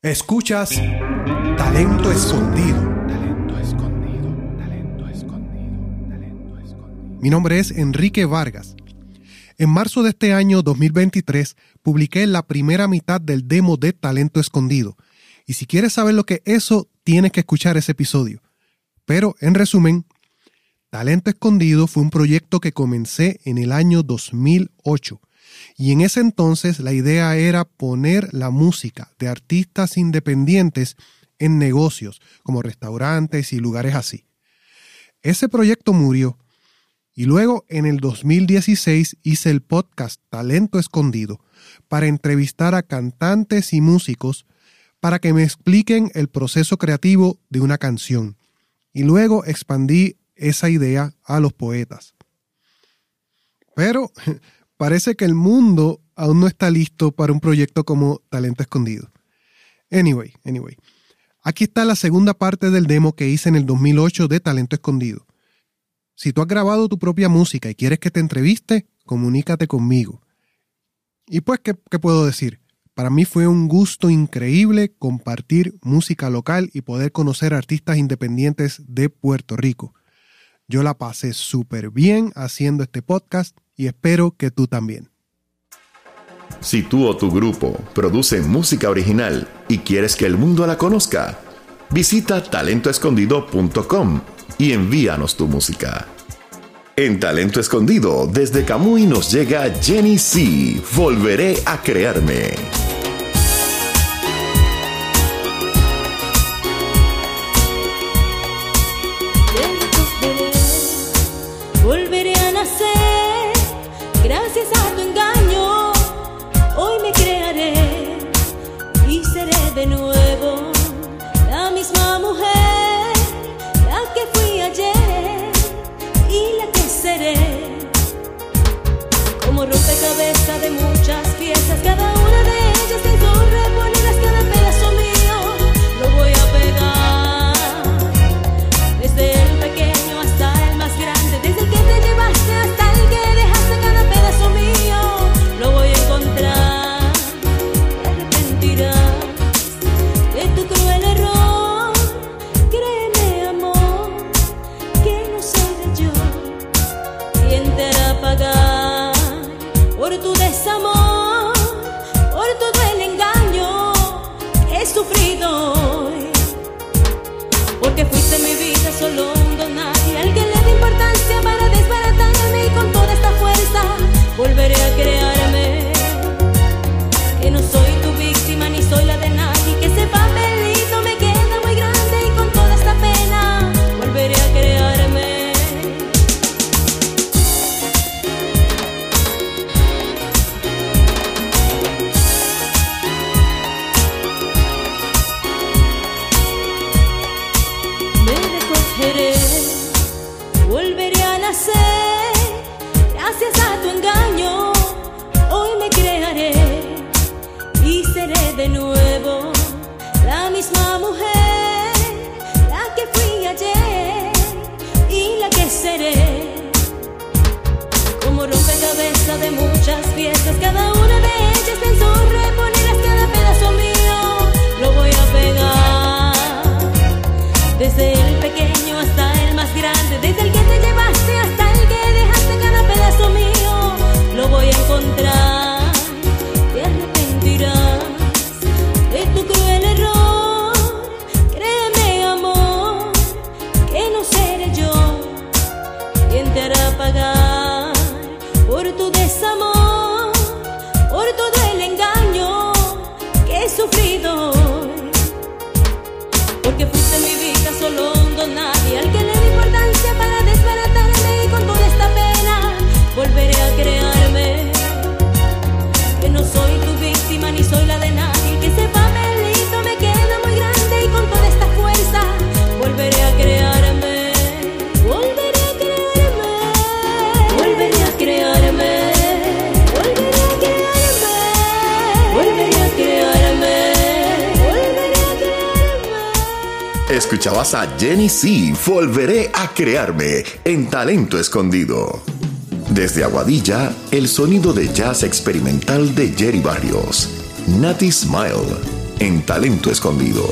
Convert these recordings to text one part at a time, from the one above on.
Escuchas Talento Escondido. Talento escondido, talento escondido, talento escondido. Mi nombre es Enrique Vargas. En marzo de este año 2023 publiqué la primera mitad del demo de Talento Escondido. Y si quieres saber lo que es eso, tienes que escuchar ese episodio. Pero, en resumen, Talento Escondido fue un proyecto que comencé en el año 2008 y en ese entonces la idea era poner la música de artistas independientes en negocios como restaurantes y lugares así. Ese proyecto murió y luego en el 2016 hice el podcast Talento Escondido para entrevistar a cantantes y músicos para que me expliquen el proceso creativo de una canción. Y luego expandí esa idea a los poetas. Pero parece que el mundo aún no está listo para un proyecto como Talento Escondido. Anyway, anyway. Aquí está la segunda parte del demo que hice en el 2008 de Talento Escondido. Si tú has grabado tu propia música y quieres que te entreviste, comunícate conmigo. Y pues, ¿qué, qué puedo decir? Para mí fue un gusto increíble compartir música local y poder conocer artistas independientes de Puerto Rico. Yo la pasé súper bien haciendo este podcast y espero que tú también. Si tú o tu grupo produce música original y quieres que el mundo la conozca, visita talentoescondido.com y envíanos tu música. En Talento Escondido, desde Camuy nos llega Jenny C. Volveré a crearme. Jenny C. Volveré a crearme en Talento Escondido. Desde Aguadilla, el sonido de jazz experimental de Jerry Barrios. Natty Smile. en Talento Escondido.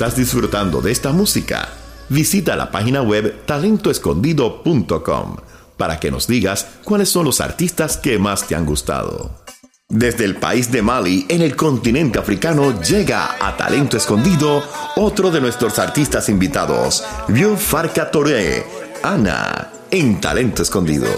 Estás disfrutando de esta música, visita la página web talentoescondido.com para que nos digas cuáles son los artistas que más te han gustado. Desde el país de Mali, en el continente africano, llega a Talento Escondido otro de nuestros artistas invitados, Vieux Farka Touré, Ana, en Talento Escondido.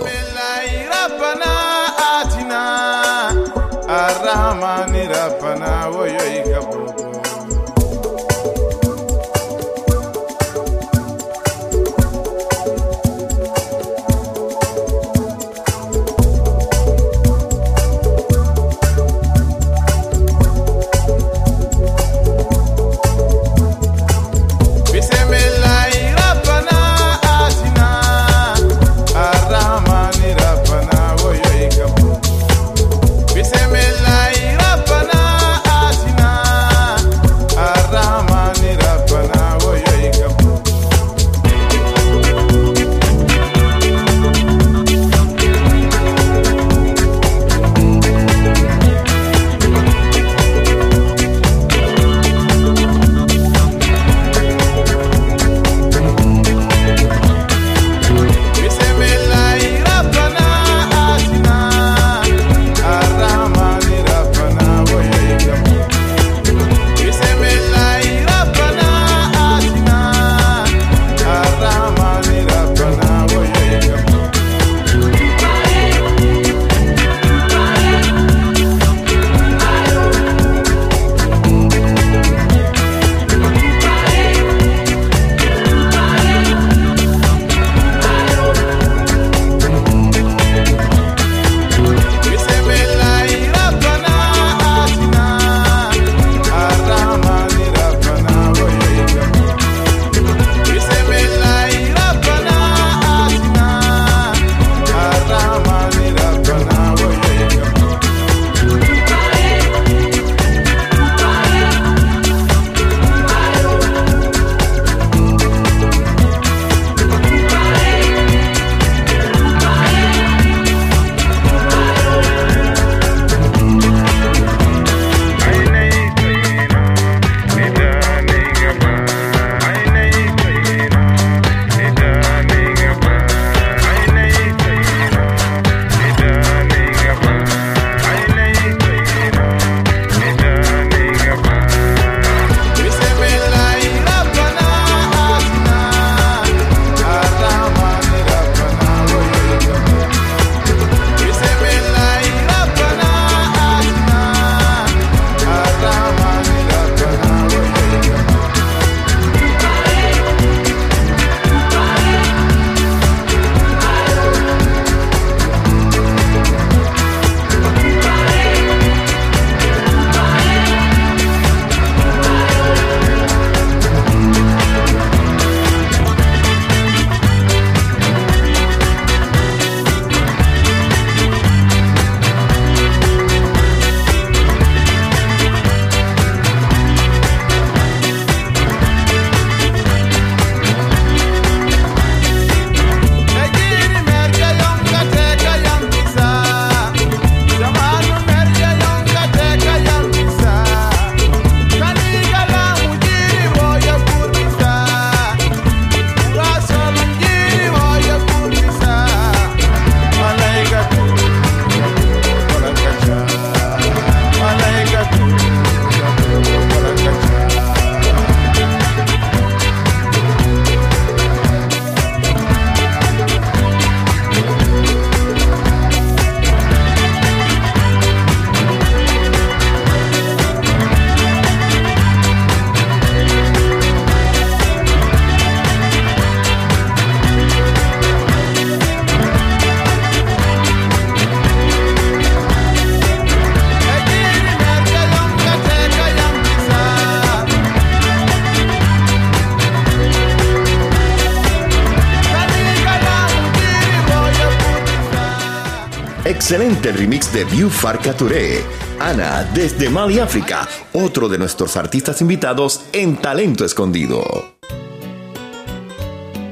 Excelente remix de View Farka Touré. Ana, desde Mali, África, otro de nuestros artistas invitados en Talento Escondido.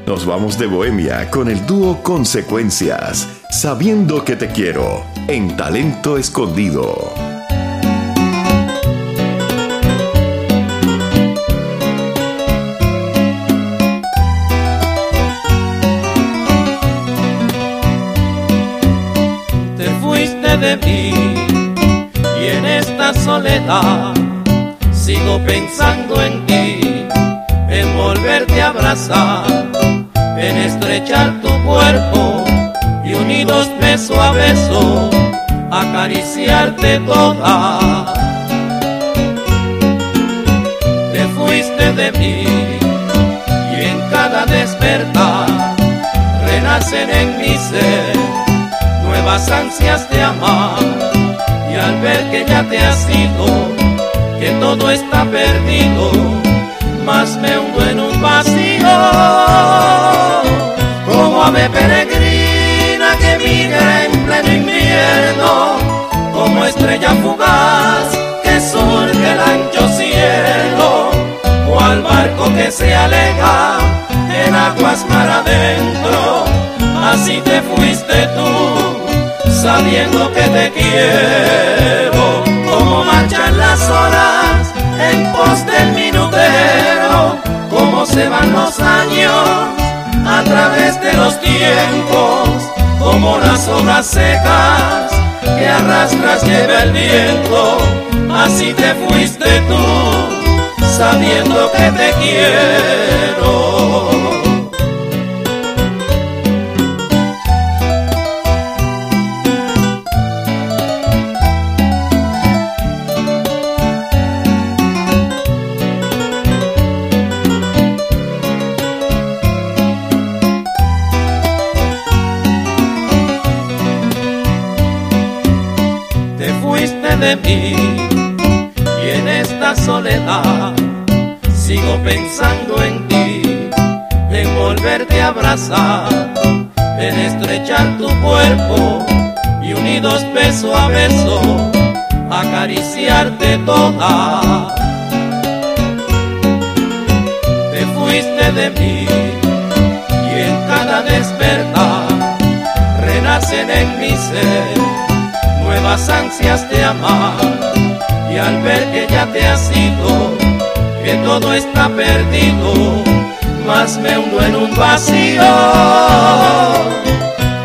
Nos vamos de Bohemia con el dúo Consecuencias, sabiendo que te quiero, en Talento Escondido. De mí y en esta soledad sigo pensando en ti, en volverte a abrazar, en estrechar tu cuerpo y unidos beso a beso, acariciarte toda. Te fuiste de mí y en cada despertar renacen en mi ser nuevas ansias de amar. Y al ver que ya te has ido, que todo está perdido, más me hundo en un vacío, como ave peregrina que migra en pleno invierno, como estrella fugaz que surge el ancho cielo, o al barco que se aleja en aguas mar adentro, así te fuiste tú, sabiendo que te quiero, como marchan las horas en pos del minutero, como se van los años a través de los tiempos, como las hojas secas que arrastras lleva el viento, así te fuiste tú, sabiendo que te quiero. Y en esta soledad sigo pensando en ti, en volverte a abrazar, en estrechar tu cuerpo y unidos beso a beso, acariciarte toda. Te fuiste de mí y en cada despertar renacen en mi ser nuevas ansias de amar. Y al ver que ya te has ido, que todo está perdido, más me hundo en un vacío,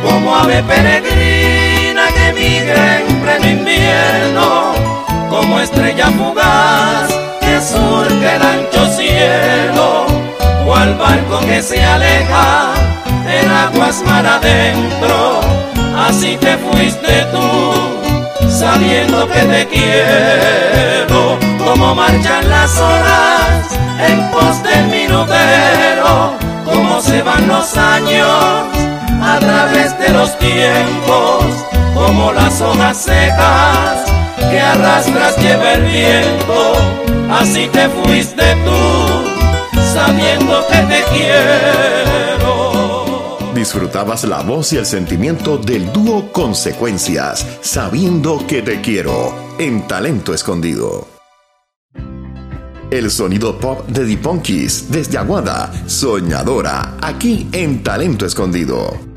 como ave peregrina que migra en pleno invierno, como estrella fugaz que surge el ancho cielo, o al barco que se aleja en aguas mar adentro, así te fuiste tú, sabiendo que te quiero, como marchan las horas en pos del minutero, como se van los años a través de los tiempos, como las hojas secas que arrastras lleva el viento, así te fuiste tú, sabiendo que te quiero. Disfrutabas la voz y el sentimiento del dúo Consecuencias, sabiendo que te quiero, en Talento Escondido. El sonido pop de Punkies desde Aguada, Soñadora, aquí en Talento Escondido.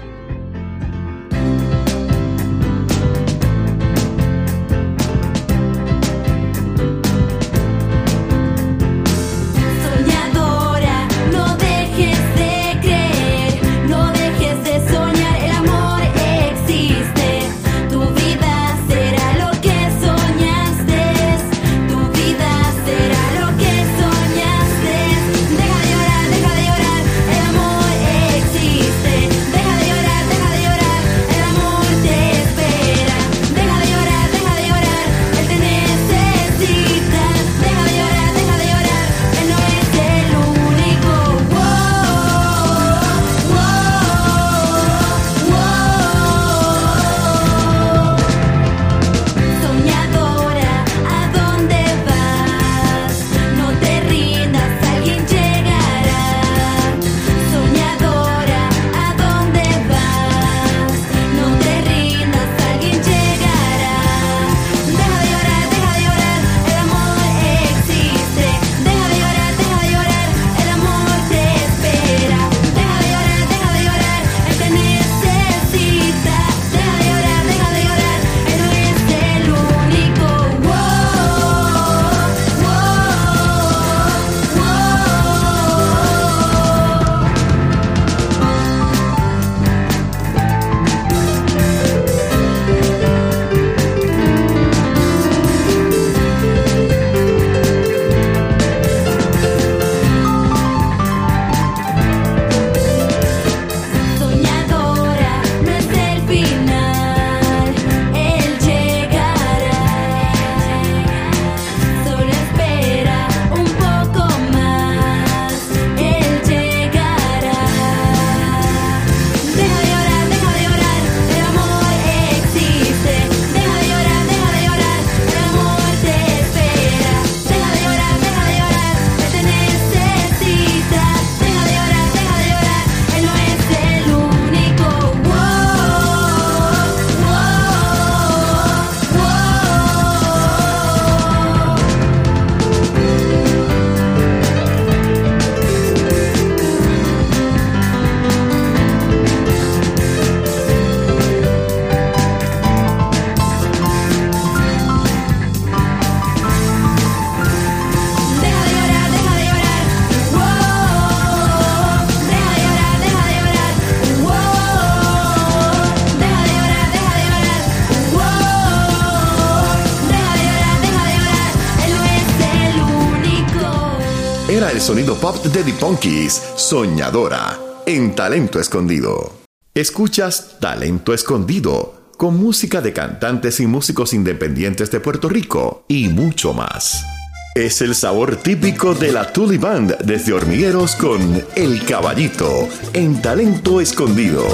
sonido pop de The Punkies, Soñadora, en Talento Escondido. Escuchas Talento Escondido, con música de cantantes y músicos independientes de Puerto Rico y mucho más. Es el sabor típico de la Tuli Band desde Hormigueros con El Caballito, en Talento Escondido.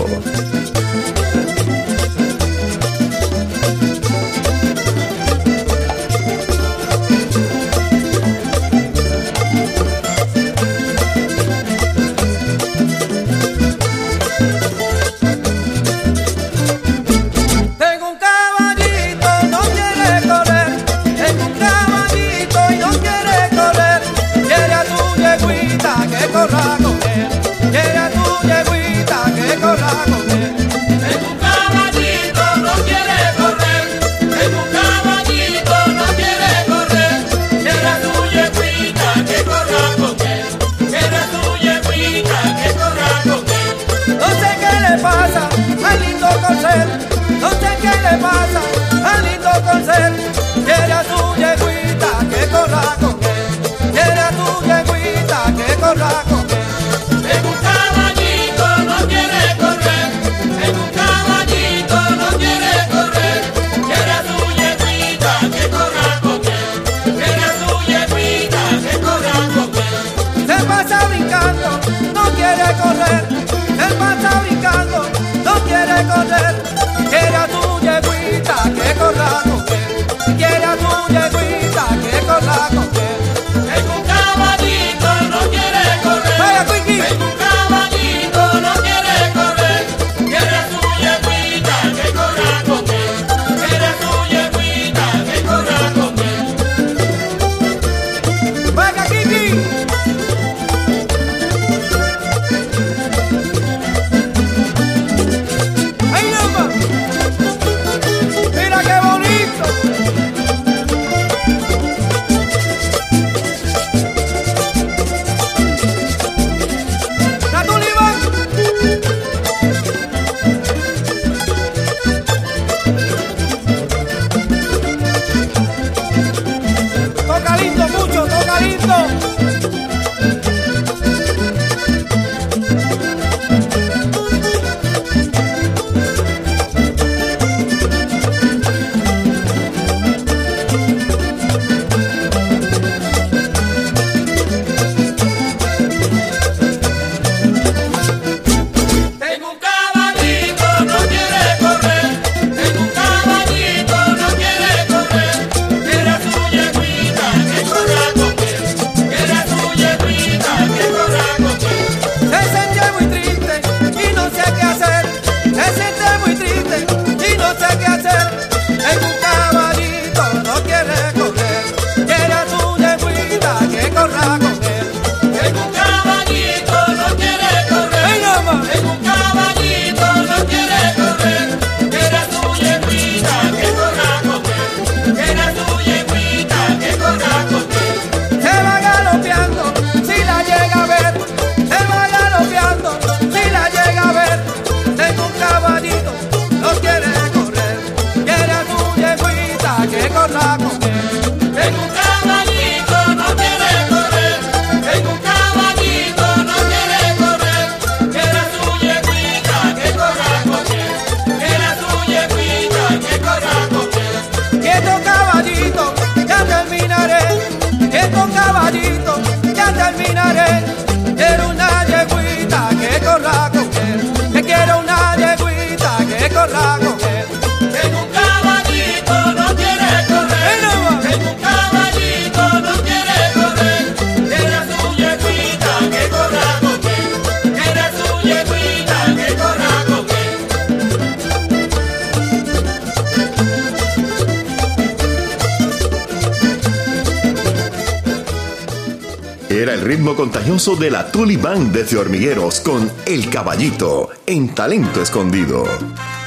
Era el ritmo contagioso de la Tulibán desde Hormigueros con El Caballito en Talento Escondido.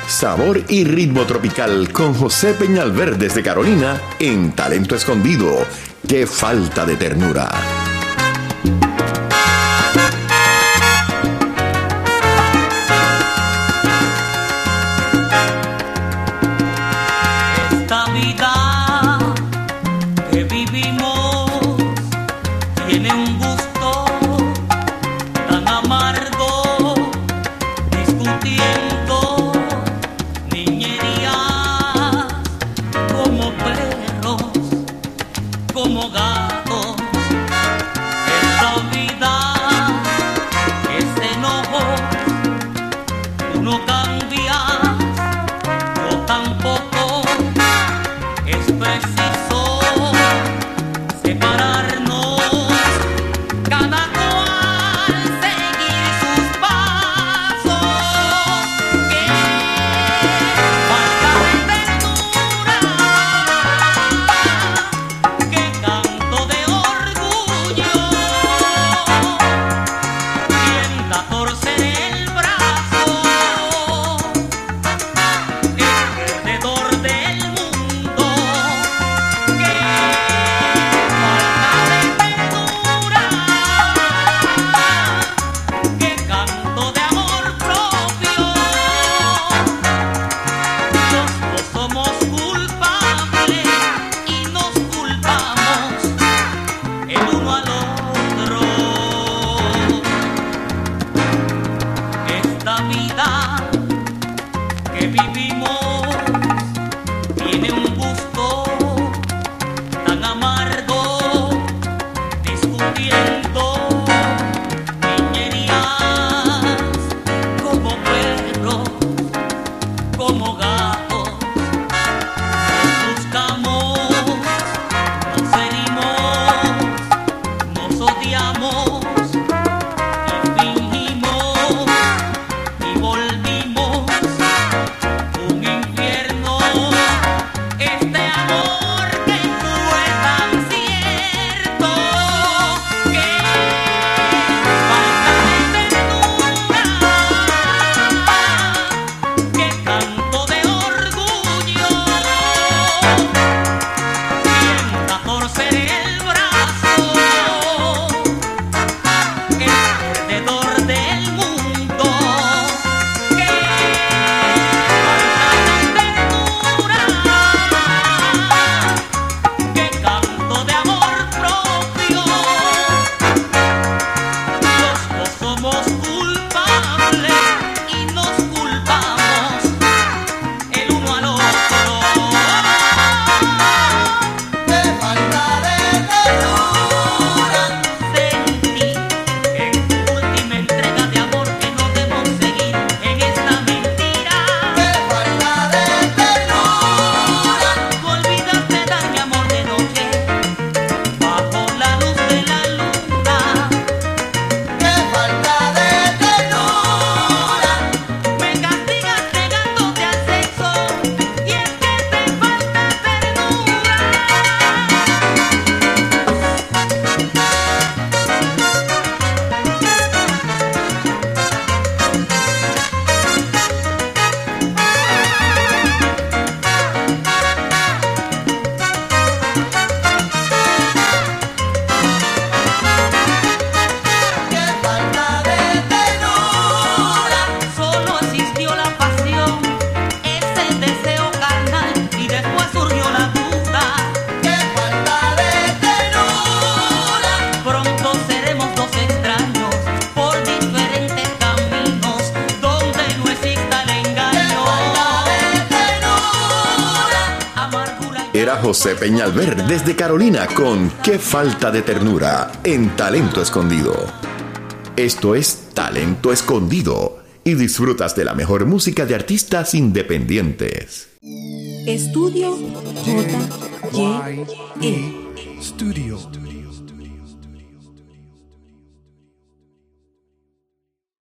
Sabor y ritmo tropical con José Peñalver desde Carolina en Talento Escondido. ¡Qué falta de ternura! José Peñalver desde Carolina con Qué falta de ternura en Talento Escondido. Esto es Talento Escondido y disfrutas de la mejor música de artistas independientes. Estudio J -Y -E. Studio.